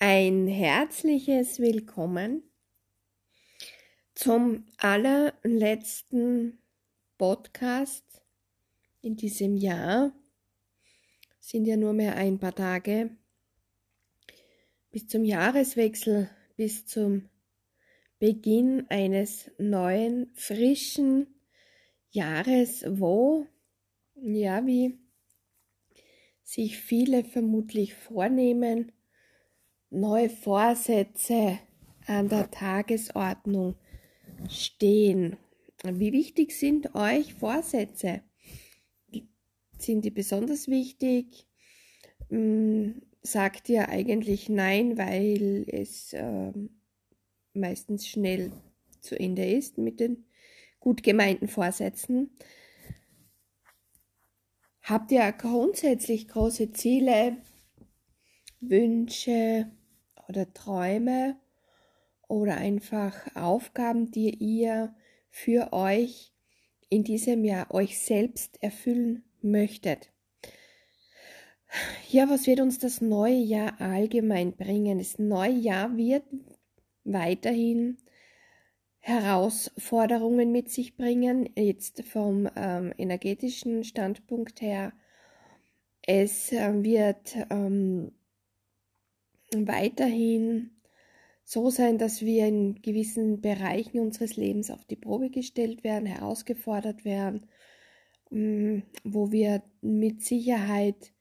ein herzliches Willkommen zum allerletzten Podcast in diesem Jahr. Sind ja nur mehr ein paar Tage bis zum Jahreswechsel, bis zum Beginn eines neuen, frischen Jahres, wo, ja, wie sich viele vermutlich vornehmen, neue Vorsätze an der Tagesordnung stehen. Wie wichtig sind euch Vorsätze? Sind die besonders wichtig? Hm, sagt ihr eigentlich nein, weil es äh, meistens schnell zu Ende ist mit den gut gemeinten Vorsätzen? Habt ihr grundsätzlich große Ziele, Wünsche, oder Träume oder einfach Aufgaben, die ihr für euch in diesem Jahr euch selbst erfüllen möchtet. Ja, was wird uns das neue Jahr allgemein bringen? Das neue Jahr wird weiterhin Herausforderungen mit sich bringen, jetzt vom ähm, energetischen Standpunkt her. Es äh, wird ähm, weiterhin so sein, dass wir in gewissen Bereichen unseres Lebens auf die Probe gestellt werden, herausgefordert werden, mm, wo wir mit Sicherheit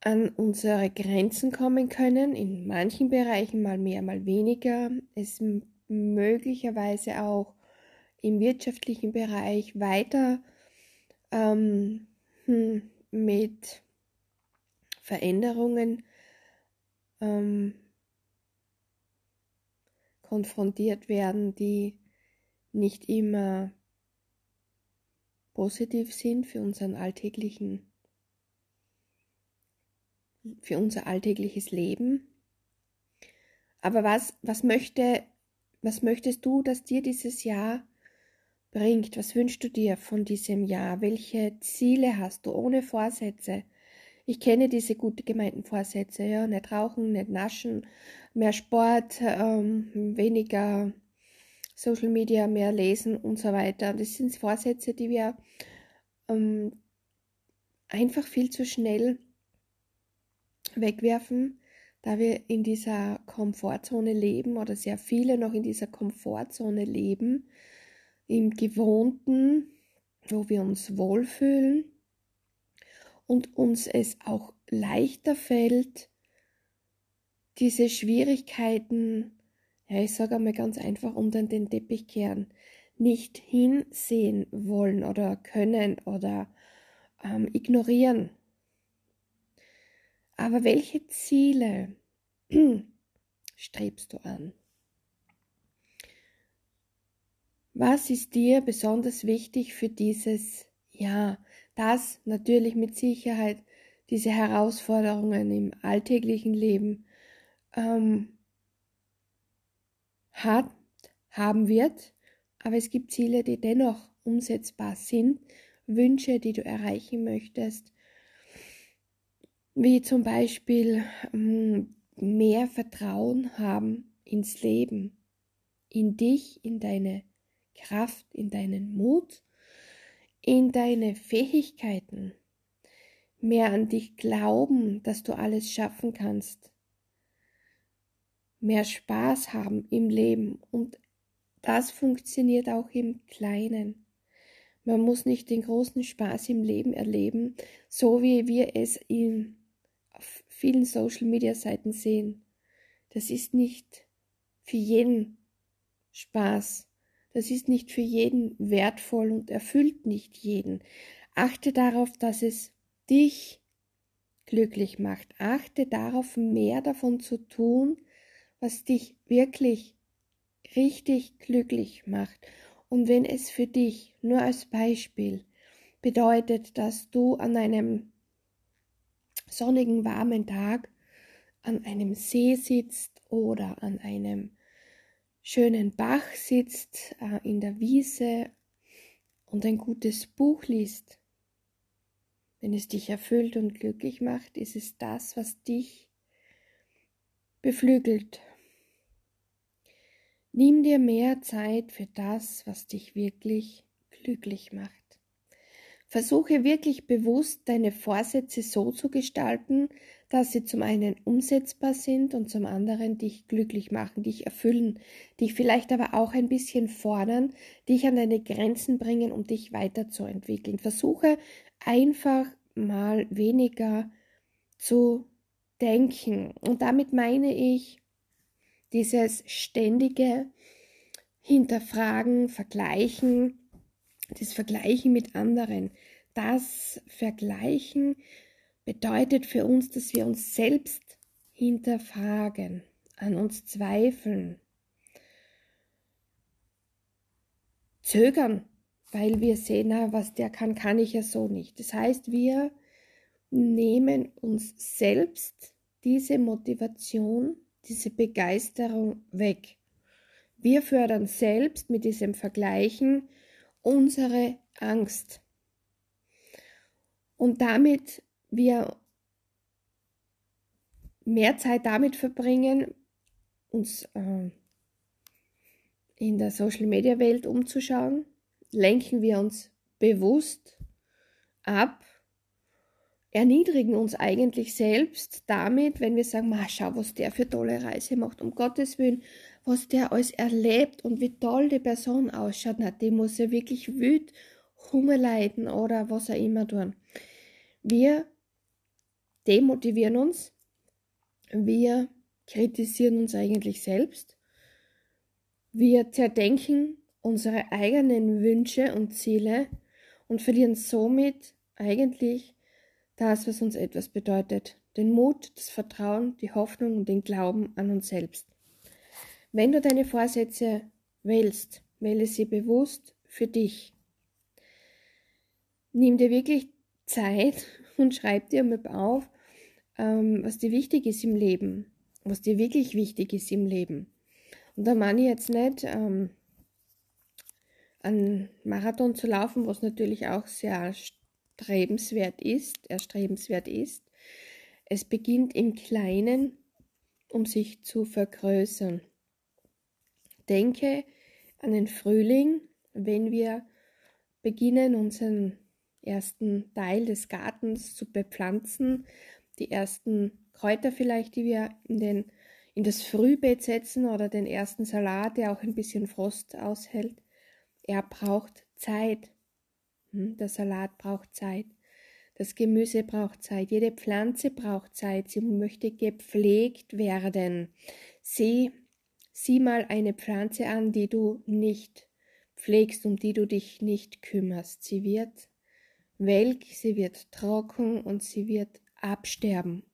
an unsere Grenzen kommen können, in manchen Bereichen mal mehr, mal weniger, es möglicherweise auch im wirtschaftlichen Bereich weiter ähm, hm, mit Veränderungen ähm, konfrontiert werden, die nicht immer positiv sind für unseren alltäglichen, für unser alltägliches Leben. Aber was, was möchte, was möchtest du, dass dir dieses Jahr bringt? Was wünschst du dir von diesem Jahr? Welche Ziele hast du ohne Vorsätze? Ich kenne diese gut gemeinten Vorsätze, ja, nicht rauchen, nicht naschen, mehr Sport, ähm, weniger Social Media, mehr lesen und so weiter. Das sind Vorsätze, die wir ähm, einfach viel zu schnell wegwerfen, da wir in dieser Komfortzone leben oder sehr viele noch in dieser Komfortzone leben, im Gewohnten, wo wir uns wohlfühlen und uns es auch leichter fällt, diese Schwierigkeiten, ja, ich sage einmal ganz einfach, unter den Teppich kehren, nicht hinsehen wollen oder können oder ähm, ignorieren. Aber welche Ziele strebst du an? Was ist dir besonders wichtig für dieses Jahr? Dass natürlich mit Sicherheit diese Herausforderungen im alltäglichen Leben ähm, hat, haben wird, aber es gibt Ziele, die dennoch umsetzbar sind, Wünsche, die du erreichen möchtest, wie zum Beispiel ähm, mehr Vertrauen haben ins Leben, in dich, in deine Kraft, in deinen Mut in deine Fähigkeiten, mehr an dich glauben, dass du alles schaffen kannst, mehr Spaß haben im Leben und das funktioniert auch im Kleinen. Man muss nicht den großen Spaß im Leben erleben, so wie wir es in, auf vielen Social-Media-Seiten sehen. Das ist nicht für jeden Spaß. Das ist nicht für jeden wertvoll und erfüllt nicht jeden. Achte darauf, dass es dich glücklich macht. Achte darauf, mehr davon zu tun, was dich wirklich richtig glücklich macht. Und wenn es für dich nur als Beispiel bedeutet, dass du an einem sonnigen, warmen Tag an einem See sitzt oder an einem schönen Bach sitzt, äh, in der Wiese und ein gutes Buch liest, wenn es dich erfüllt und glücklich macht, ist es das, was dich beflügelt. Nimm dir mehr Zeit für das, was dich wirklich glücklich macht. Versuche wirklich bewusst deine Vorsätze so zu gestalten, dass sie zum einen umsetzbar sind und zum anderen dich glücklich machen, dich erfüllen, dich vielleicht aber auch ein bisschen fordern, dich an deine Grenzen bringen, um dich weiterzuentwickeln. Versuche einfach mal weniger zu denken. Und damit meine ich dieses ständige Hinterfragen, Vergleichen, das Vergleichen mit anderen. Das Vergleichen bedeutet für uns, dass wir uns selbst hinterfragen, an uns zweifeln, zögern, weil wir sehen, na, was der kann, kann ich ja so nicht. Das heißt, wir nehmen uns selbst diese Motivation, diese Begeisterung weg. Wir fördern selbst mit diesem Vergleichen unsere Angst. Und damit wir mehr Zeit damit verbringen, uns äh, in der Social-Media-Welt umzuschauen, lenken wir uns bewusst ab, erniedrigen uns eigentlich selbst damit, wenn wir sagen, schau, was der für tolle Reise macht, um Gottes Willen, was der alles erlebt und wie toll die Person ausschaut, na, die muss ja wirklich wüt, Hunger leiden oder was auch immer tun. Wir demotivieren uns, wir kritisieren uns eigentlich selbst, wir zerdenken unsere eigenen Wünsche und Ziele und verlieren somit eigentlich das, was uns etwas bedeutet, den Mut, das Vertrauen, die Hoffnung und den Glauben an uns selbst. Wenn du deine Vorsätze wählst, wähle sie bewusst für dich. Nimm dir wirklich Zeit und schreib dir mal auf, ähm, was dir wichtig ist im Leben, was dir wirklich wichtig ist im Leben. Und da meine ich jetzt nicht, ähm, einen Marathon zu laufen, was natürlich auch sehr strebenswert ist, erstrebenswert ist. Es beginnt im Kleinen, um sich zu vergrößern. Denke an den Frühling, wenn wir beginnen, unseren ersten Teil des Gartens zu bepflanzen, die ersten Kräuter vielleicht, die wir in, den, in das Frühbeet setzen oder den ersten Salat, der auch ein bisschen Frost aushält. Er braucht Zeit. Hm, der Salat braucht Zeit. Das Gemüse braucht Zeit. Jede Pflanze braucht Zeit. Sie möchte gepflegt werden. Sieh, sieh mal eine Pflanze an, die du nicht pflegst, um die du dich nicht kümmerst. Sie wird welk, sie wird trocken und sie wird absterben.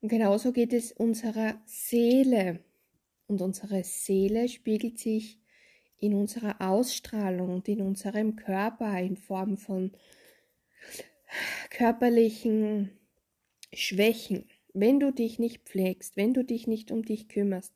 Und genauso geht es unserer Seele. Und unsere Seele spiegelt sich in unserer Ausstrahlung und in unserem Körper in Form von körperlichen Schwächen. Wenn du dich nicht pflegst, wenn du dich nicht um dich kümmerst,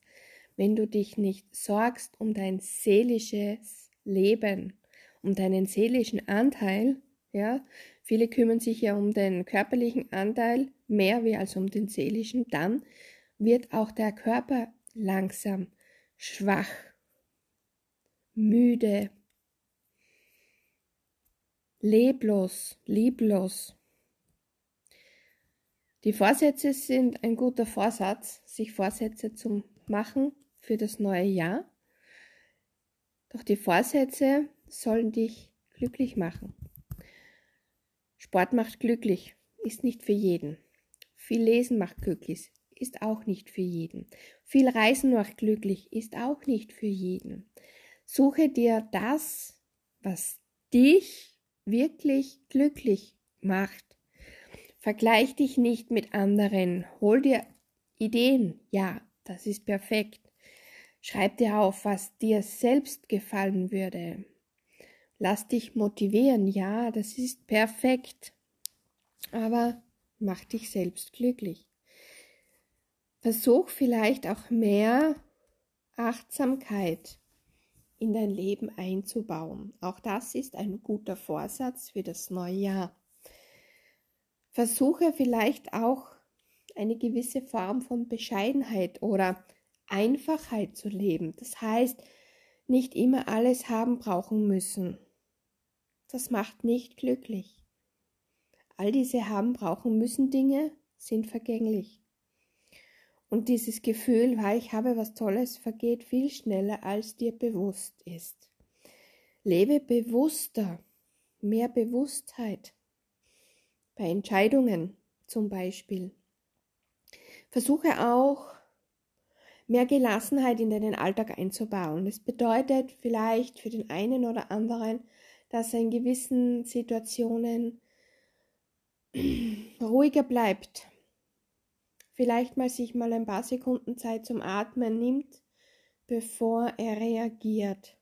wenn du dich nicht sorgst um dein seelisches Leben, um deinen seelischen Anteil, ja, viele kümmern sich ja um den körperlichen Anteil mehr wie als um den seelischen, dann wird auch der Körper langsam schwach, müde, leblos, lieblos. Die Vorsätze sind ein guter Vorsatz, sich Vorsätze zu machen für das neue Jahr. Doch die Vorsätze sollen dich glücklich machen. Sport macht glücklich, ist nicht für jeden. Viel Lesen macht glücklich, ist auch nicht für jeden. Viel Reisen macht glücklich, ist auch nicht für jeden. Suche dir das, was dich wirklich glücklich macht. Vergleich dich nicht mit anderen. Hol dir Ideen. Ja, das ist perfekt. Schreib dir auf, was dir selbst gefallen würde. Lass dich motivieren. Ja, das ist perfekt. Aber mach dich selbst glücklich. Versuch vielleicht auch mehr Achtsamkeit in dein Leben einzubauen. Auch das ist ein guter Vorsatz für das neue Jahr. Versuche vielleicht auch eine gewisse Form von Bescheidenheit oder Einfachheit zu leben. Das heißt, nicht immer alles haben brauchen müssen. Das macht nicht glücklich. All diese haben brauchen müssen Dinge sind vergänglich. Und dieses Gefühl, weil ich habe was Tolles, vergeht viel schneller, als dir bewusst ist. Lebe bewusster, mehr Bewusstheit. Bei Entscheidungen zum Beispiel. Versuche auch mehr Gelassenheit in deinen Alltag einzubauen. Das bedeutet vielleicht für den einen oder anderen, dass er in gewissen Situationen ruhiger bleibt. Vielleicht mal sich mal ein paar Sekunden Zeit zum Atmen nimmt, bevor er reagiert.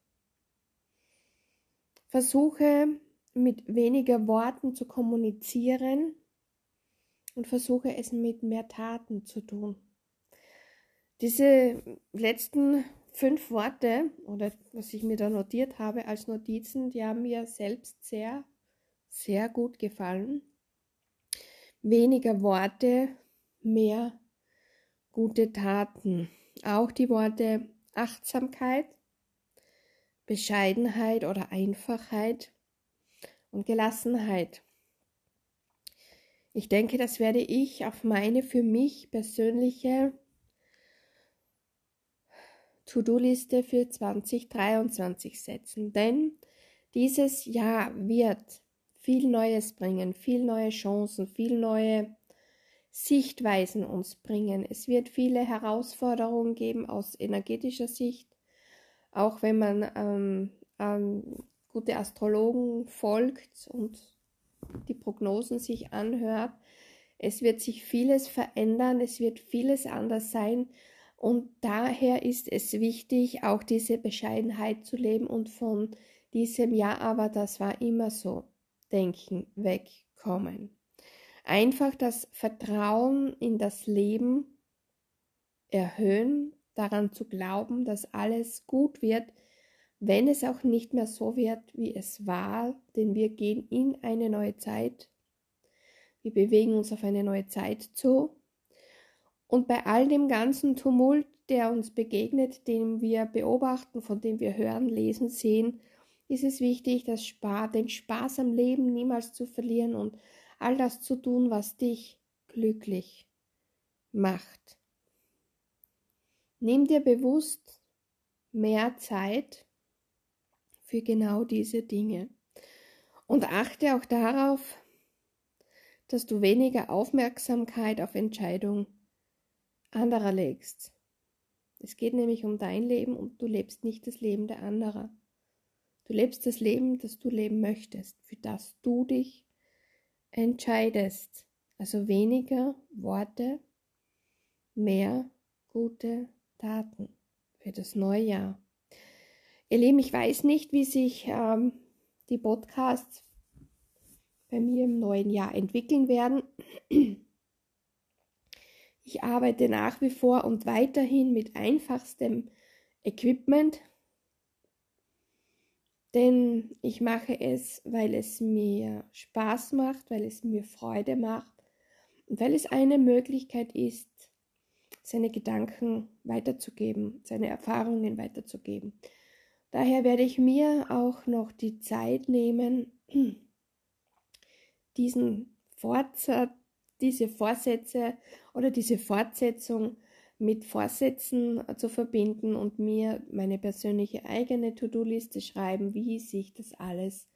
Versuche mit weniger Worten zu kommunizieren und versuche es mit mehr Taten zu tun. Diese letzten fünf Worte oder was ich mir da notiert habe als Notizen, die haben mir selbst sehr, sehr gut gefallen. Weniger Worte, mehr gute Taten. Auch die Worte Achtsamkeit, Bescheidenheit oder Einfachheit und Gelassenheit. Ich denke, das werde ich auf meine für mich persönliche To-Do-Liste für 2023 setzen, denn dieses Jahr wird viel Neues bringen, viel neue Chancen, viel neue Sichtweisen uns bringen. Es wird viele Herausforderungen geben aus energetischer Sicht, auch wenn man ähm, ähm, gute Astrologen folgt und die Prognosen sich anhört. Es wird sich vieles verändern, es wird vieles anders sein und daher ist es wichtig, auch diese Bescheidenheit zu leben und von diesem Ja, aber das war immer so, denken, wegkommen. Einfach das Vertrauen in das Leben erhöhen, daran zu glauben, dass alles gut wird, wenn es auch nicht mehr so wird, wie es war, denn wir gehen in eine neue Zeit. Wir bewegen uns auf eine neue Zeit zu und bei all dem ganzen Tumult, der uns begegnet, den wir beobachten, von dem wir hören, lesen, sehen, ist es wichtig, das Spaß, den Spaß am Leben niemals zu verlieren und all das zu tun, was dich glücklich macht. Nimm dir bewusst mehr Zeit für genau diese Dinge und achte auch darauf, dass du weniger Aufmerksamkeit auf Entscheidungen anderer legst. Es geht nämlich um dein Leben und du lebst nicht das Leben der anderen. Du lebst das Leben, das du leben möchtest, für das du dich entscheidest. Also weniger Worte, mehr gute Taten für das neue Jahr. Ihr Lieben, ich weiß nicht, wie sich ähm, die Podcasts bei mir im neuen Jahr entwickeln werden. Ich arbeite nach wie vor und weiterhin mit einfachstem Equipment, denn ich mache es, weil es mir Spaß macht, weil es mir Freude macht und weil es eine Möglichkeit ist, seine Gedanken weiterzugeben, seine Erfahrungen weiterzugeben. Daher werde ich mir auch noch die Zeit nehmen, diesen Fortsatz diese Vorsätze oder diese Fortsetzung mit Vorsätzen zu verbinden und mir meine persönliche eigene To-Do-Liste schreiben, wie sich das alles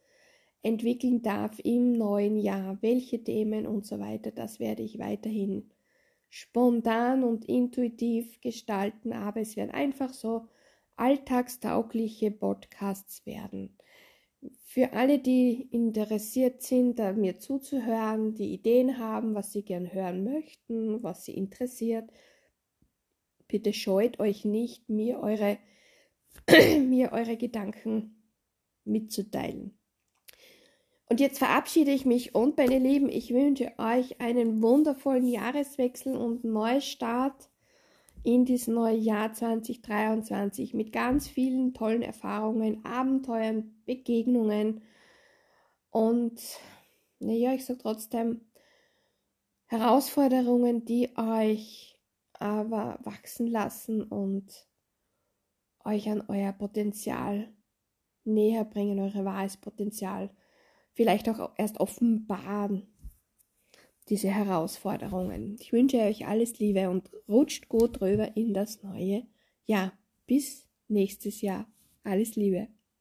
entwickeln darf im neuen Jahr, welche Themen und so weiter. Das werde ich weiterhin spontan und intuitiv gestalten, aber es werden einfach so alltagstaugliche Podcasts werden. Für alle, die interessiert sind, mir zuzuhören, die Ideen haben, was sie gern hören möchten, was sie interessiert, bitte scheut euch nicht, mir eure, mir eure Gedanken mitzuteilen. Und jetzt verabschiede ich mich und meine Lieben, ich wünsche euch einen wundervollen Jahreswechsel und Neustart in dieses neue Jahr 2023 mit ganz vielen tollen Erfahrungen, Abenteuern, Begegnungen. Und naja, ich sage trotzdem, Herausforderungen, die euch aber wachsen lassen und euch an euer Potenzial näher bringen, eure wahres Potenzial vielleicht auch erst offenbaren, diese Herausforderungen. Ich wünsche euch alles Liebe und rutscht gut drüber in das neue Jahr. Bis nächstes Jahr. Alles Liebe.